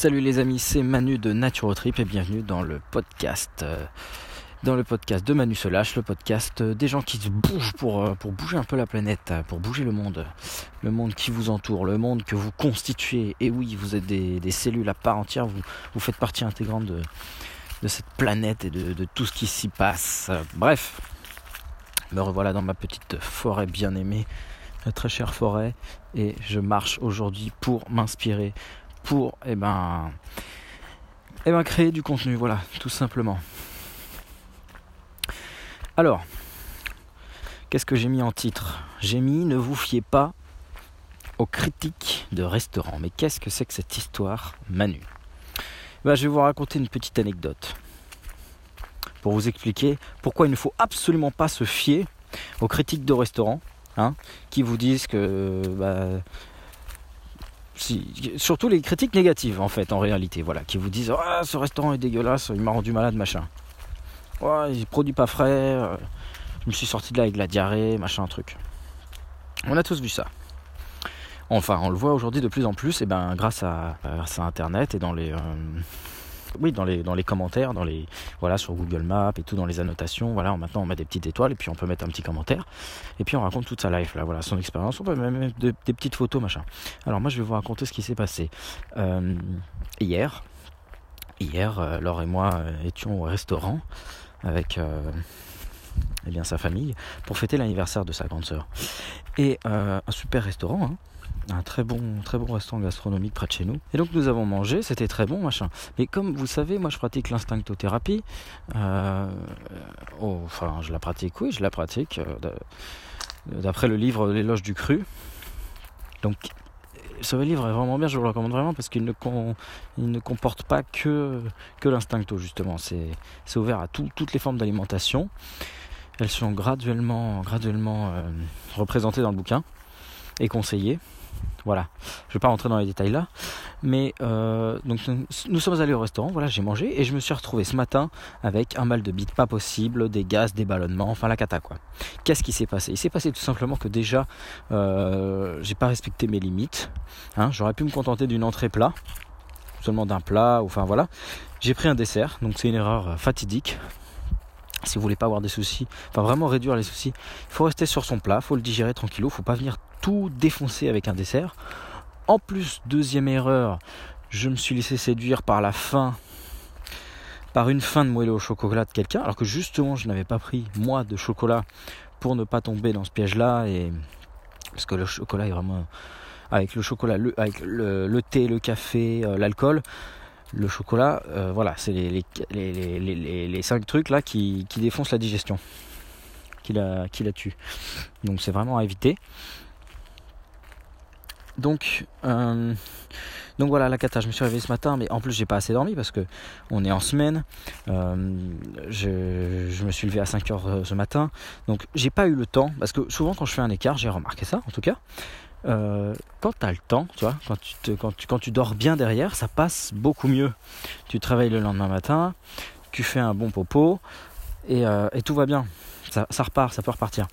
Salut les amis, c'est Manu de Nature Trip et bienvenue dans le podcast. euh, Dans le podcast de Manu se le podcast des gens qui se bougent pour, euh, pour bouger un peu la planète, pour bouger le monde. Le monde qui vous entoure, le monde que vous constituez. Et oui, vous êtes des, cellules à part entière, vous, faites partie intégrante de, cette planète et de, de tout ce qui s'y passe. Bref, me revoilà dans ma petite forêt bien aimée, la très chère forêt, et je marche aujourd'hui pour m'inspirer, pour eh ben, eh ben, créer du contenu, voilà, tout simplement. Alors, qu'est-ce que j'ai mis en titre? J'ai mis Ne vous fiez pas aux critiques de restaurants. Mais qu'est-ce que c'est que cette histoire, Manu? Ben, Je vais vous raconter une petite anecdote pour vous expliquer pourquoi il ne faut absolument pas se fier aux critiques de restaurants hein, qui vous disent que bah, surtout les critiques négatives en fait en réalité voilà qui vous disent ah ce restaurant est dégueulasse il m'a rendu malade machin. Ouais il produit pas frais euh, je me suis sorti de là avec de la diarrhée machin truc. On a tous vu ça. Enfin on le voit aujourd'hui de plus en plus et ben grâce à, grâce à internet et dans les euh, oui dans les dans les commentaires dans les voilà sur Google Maps et tout dans les annotations. Voilà maintenant on met des petites étoiles et puis on peut mettre un petit commentaire. Et puis on raconte toute sa life là. Voilà son expérience. On peut même mettre de- des petites photos machin. Alors moi je vais vous raconter ce qui s'est passé. Euh, hier hier euh, Laure et moi euh, étions au restaurant avec eh bien sa famille pour fêter l'anniversaire de sa grande sœur et euh, un super restaurant hein, un très bon, très bon restaurant gastronomique près de chez nous. Et donc nous avons mangé, c'était très bon, machin. Mais comme vous savez, moi je pratique l'instinctothérapie. Euh, oh, enfin, je la pratique, oui, je la pratique. euh, D'après le livre L'éloge du cru. Donc, ce livre est vraiment bien, je vous le recommande vraiment parce qu'il ne, ne comporte pas que, l'instincto, justement. C'est ouvert à tout- toutes les formes d'alimentation. Elles sont graduellement, graduellement euh, représentées dans le bouquin et conseillées. Voilà, je ne vais pas rentrer dans les détails là, mais euh, nous, sommes allés au restaurant, voilà, j'ai mangé et je me suis retrouvé ce matin avec un mal de bite pas possible, des gaz, des ballonnements, enfin la cata quoi. Qu'est-ce qui s'est passé? Il s'est passé tout simplement que déjà, euh, j'ai pas respecté mes limites. hein. J'aurais pu me contenter d'une entrée plat, seulement d'un plat, enfin voilà. J'ai pris un dessert, donc c'est une erreur euh, fatidique. Si vous voulez pas avoir des soucis, enfin vraiment réduire les soucis, il faut rester sur son plat, faut le digérer tranquillou, faut pas venir tout défoncer avec un dessert. En plus, deuxième erreur, je me suis laissé séduire par la faim, par une faim de moelleux au chocolat de quelqu'un, alors que justement je n'avais pas pris moi de chocolat pour ne pas tomber dans ce piège-là et parce que le chocolat est vraiment avec le chocolat, avec le, le thé, le café, euh, l'alcool. Le chocolat, euh, voilà, c'est les, les, cinq trucs là qui, qui défoncent la digestion, qui la, qui la tuent. Donc c'est vraiment à éviter. Donc, euh, donc voilà la cata. Je me suis réveillé ce matin, mais en plus j'ai pas assez dormi parce que on est en semaine. Euh, je, me suis levé à 5 heures euh, ce matin, donc j'ai pas eu le temps parce que souvent quand je fais un écart, j'ai remarqué ça en tout cas. euh, quand tu le temps, tu vois, quand tu, dors bien derrière, ça passe beaucoup mieux. Tu travailles le lendemain matin, tu fais un bon popo et, tout va bien. Ça repart, ça peut repartir.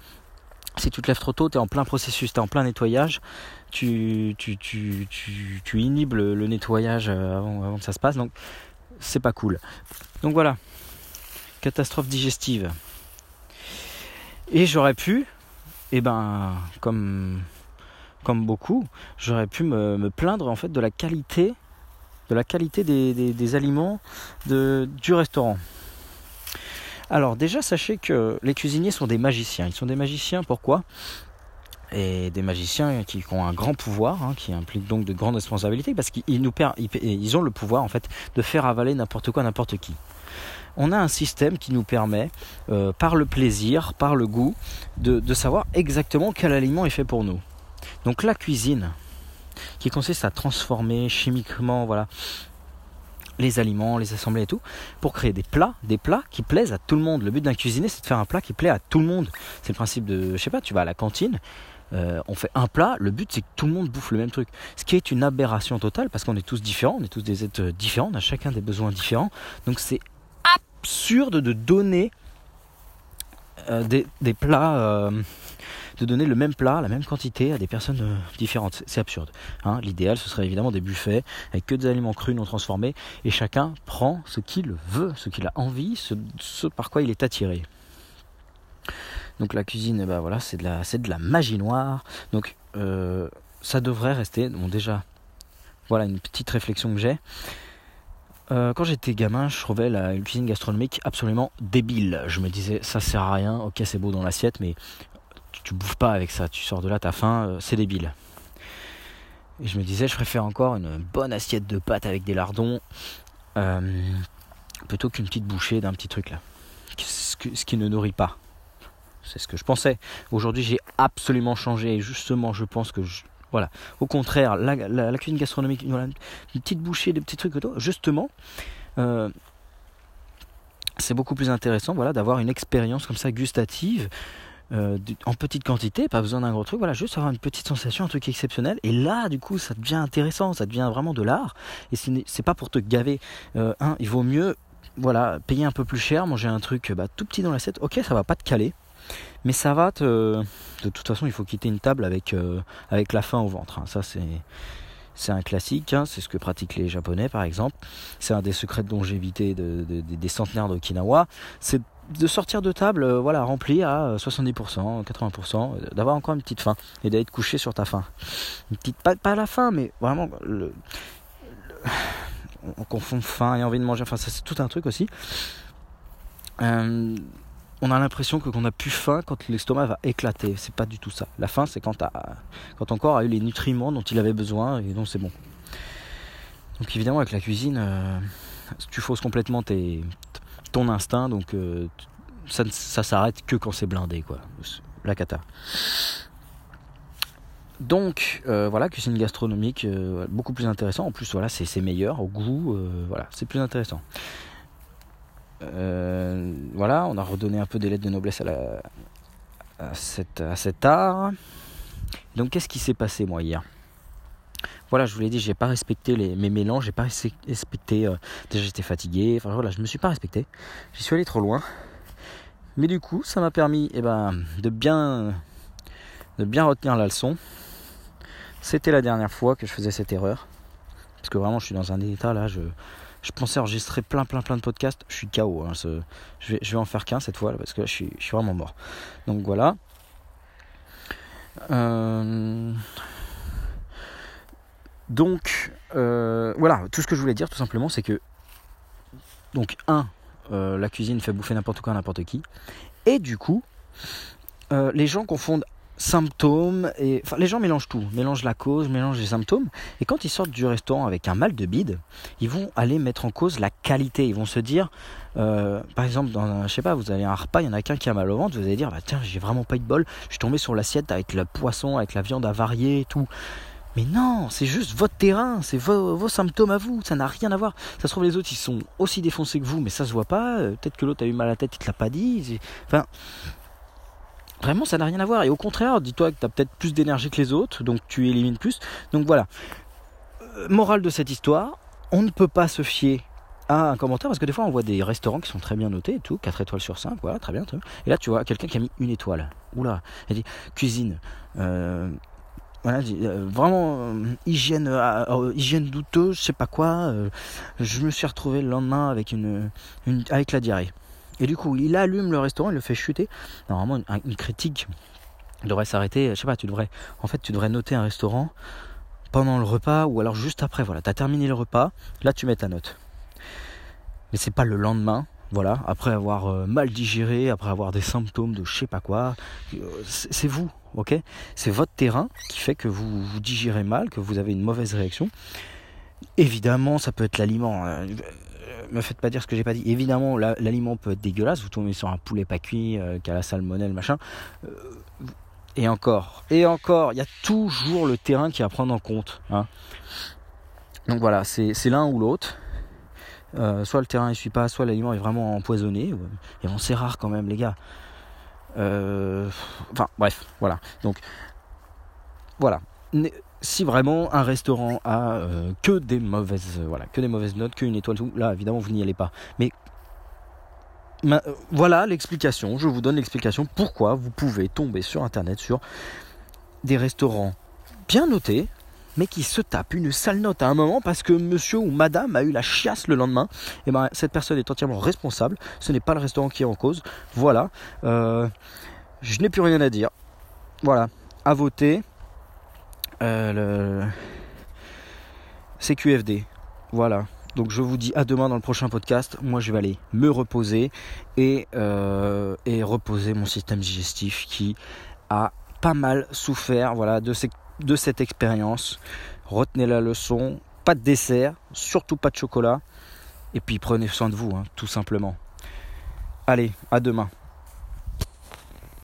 Si tu te lèves trop tôt, tu es en plein processus, tu es en plein nettoyage, tu, inhibes le, nettoyage euh, avant, que ça se passe, donc c'est pas cool. Donc voilà, catastrophe digestive. Et j'aurais pu, et ben, comme, beaucoup, j'aurais pu me, plaindre en fait de la qualité, de la qualité des, aliments du restaurant. Alors déjà, sachez que les cuisiniers sont des magiciens. Ils sont des magiciens, pourquoi? Et des magiciens qui ont un grand pouvoir, hein, qui implique donc de grandes responsabilités, parce qu'ils nous ils, ont le pouvoir en fait de faire avaler n'importe quoi, n'importe qui. On a un système qui nous permet, euh, par le plaisir, par le goût, de savoir exactement quel aliment est fait pour nous. Donc la cuisine, qui consiste à transformer chimiquement, voilà, les aliments, les assembler et tout, pour créer des plats, des plats qui plaisent à tout le monde. Le but d'un cuisinier, c'est de faire un plat qui plaît à tout le monde. C'est le principe de, je sais pas, tu vas à la cantine, euh, on fait un plat, le but c'est que tout le monde bouffe le même truc. Ce qui est une aberration totale parce qu'on est tous différents, on est tous des êtres différents, on a chacun des besoins différents. Donc c'est absurde de donner euh, des, plats, euh, de donner le même plat, la même quantité à des personnes euh, différentes. C'est absurde. Hein. L'idéal, ce serait évidemment des buffets avec que des aliments crus non transformés et chacun prend ce qu'il veut, ce qu'il a envie, ce, par quoi il est attiré. Donc la cuisine, eh ben voilà, c'est de la, de la magie noire. Donc euh, ça devrait rester. Bon déjà, voilà une petite réflexion que j'ai. Euh, quand j'étais gamin, je trouvais la cuisine gastronomique absolument débile. Je me disais, ça sert à rien, ok, c'est beau dans l'assiette, mais tu, bouffes pas avec ça, tu sors de là, t'as faim, euh, c'est débile. Et je me disais, je préfère encore une bonne assiette de pâtes avec des lardons euh, plutôt qu'une petite bouchée d'un petit truc là. Ce, qui ne nourrit pas. C'est ce que je pensais. Aujourd'hui, j'ai absolument changé et justement, je pense que je, voilà. Au contraire, la, cuisine gastronomique, une petite bouchée, des petits trucs, justement, euh, c'est beaucoup plus intéressant voilà, d'avoir une expérience comme ça gustative. Euh, en petite quantité, pas besoin d'un gros truc, voilà, juste avoir une petite sensation, un truc exceptionnel. Et là, du coup, ça devient intéressant, ça devient vraiment de l'art. Et c'est pas pour te gaver. Euh, il vaut mieux, voilà, payer un peu plus cher, manger un truc bah, tout petit dans l'assiette. Ok, ça va pas te caler, mais ça va te. De toute façon, il faut quitter une table avec, euh, avec la faim au ventre. Hein. Ça, c'est. C'est un classique, hein. c'est ce que pratiquent les Japonais par exemple. C'est un des secrets de longévité des centenaires d'Okinawa. C'est de sortir de table euh, voilà, rempli à 70%, 80%, d'avoir encore une petite faim et d'être couché sur ta faim. Petite, pas, la faim, mais vraiment le, on confond faim et envie de manger. Enfin, c'est tout un truc aussi. Euh, on a l'impression que qu'on a plus faim quand l'estomac va éclater. C'est pas du tout ça. La faim, c'est quand, quand ton corps a eu les nutriments dont il avait besoin et donc c'est bon. Donc évidemment, avec la cuisine, euh, tu fausses complètement tes, instinct, donc euh, ça, ça s'arrête que quand c'est blindé, quoi. La cata. Donc euh, voilà, cuisine gastronomique, beaucoup plus intéressant. En plus, voilà, c'est meilleur au goût, voilà, c'est plus intéressant. Euh, voilà, on a redonné un peu des lettres de noblesse à, la, à, cet art. Donc qu'est-ce qui s'est passé moi hier? Voilà, je vous l'ai dit, j'ai pas respecté les, mes mélanges, j'ai pas respecté. Euh, déjà, j'étais fatigué. Enfin voilà, je me suis pas respecté. J'y suis allé trop loin. Mais du coup, ça m'a permis, eh ben, de bien, de bien retenir la leçon. C'était la dernière fois que je faisais cette erreur, parce que vraiment, je suis dans un état là, je, je pensais enregistrer plein plein plein de podcasts. Je suis KO. Hein, je, vais, je vais en faire qu'un cette fois parce que je suis, je suis vraiment mort. Donc voilà. Euh, donc euh, voilà, tout ce que je voulais dire tout simplement, c'est que donc un, euh, la cuisine fait bouffer n'importe quoi n'importe qui, et du coup, les gens confondent symptômes et enfin les gens mélangent tout, mélangent la cause, mélangent les symptômes. Et quand ils sortent du restaurant avec un mal de bide, ils vont aller mettre en cause la qualité, ils vont se dire euh, par exemple dans un, je sais pas, vous avez un repas, il y en a qu'un qui a mal au ventre, vous allez dire bah tiens, j'ai vraiment pas eu de bol, je suis tombé sur l'assiette avec le poisson, avec la viande avariée et tout. Mais non, c'est juste votre terrain, c'est vos, symptômes à vous, ça n'a rien à voir. Ça se trouve les autres ils sont aussi défoncés que vous, mais ça se voit pas. Euh, peut-être que l'autre a eu mal à la tête, il te l'a pas dit. Enfin, Vraiment, ça n'a rien à voir. Et au contraire, dis-toi que tu as peut-être plus d'énergie que les autres, donc tu élimines plus. Donc voilà. Euh, morale de cette histoire, on ne peut pas se fier à un commentaire parce que des fois on voit des restaurants qui sont très bien notés et tout, 4 étoiles sur 5, voilà, très bien. Et là tu vois quelqu'un qui a mis une étoile. Oula, il dit cuisine. Euh, voilà, euh, vraiment hygiène, hygiène douteuse, je sais pas quoi. je me suis retrouvé le lendemain avec une, une la diarrhée. Et du coup, il allume le restaurant, il le fait chuter. Normalement, une, critique devrait s'arrêter. Je sais pas, tu devrais, en fait, tu devrais noter un restaurant pendant le repas ou alors juste après. Voilà, tu as terminé le repas, là tu mets ta note. Mais c'est pas le lendemain, voilà, après avoir euh, mal digéré, après avoir des symptômes de je sais pas quoi. Euh, c'est vous, ok? C'est votre terrain qui fait que vous, digérez mal, que vous avez une mauvaise réaction. Évidemment, ça peut être l'aliment. Hein me faites pas dire ce que j'ai pas dit. Évidemment, l'aliment peut être dégueulasse. Vous tombez sur un poulet pas cuit euh, qui a la salmonelle, machin. Euh, et encore, et encore, il y a toujours le terrain qui à prendre en compte. Hein. Donc voilà, c'est l'un ou l'autre. Euh, soit le terrain ne suit pas, soit l'aliment est vraiment empoisonné. Et bon, c'est rare quand même, les gars. enfin, bref, voilà. Donc, voilà si vraiment un restaurant a euh, que des mauvaises euh, voilà que des mauvaises notes qu'une étoile là évidemment vous n'y allez pas mais voilà l'explication. Je vous donne l'explication pourquoi vous pouvez tomber sur internet sur des restaurants bien notés, mais qui se tapent une sale note à un moment parce que monsieur ou madame a eu la chiasse le lendemain. Et ben cette personne est entièrement responsable. Ce n'est pas le restaurant qui est en cause. Voilà. Euh, je n'ai plus rien à dire. Voilà. À voter. Euh, CQFD. Voilà. Donc je vous dis à demain dans le prochain podcast. Moi je vais aller me reposer et, euh, reposer mon système digestif qui a pas mal souffert voilà, de, de cette expérience. Retenez la leçon, pas de dessert, surtout pas de chocolat. Et puis prenez soin de vous, hein, tout simplement. Allez, à demain.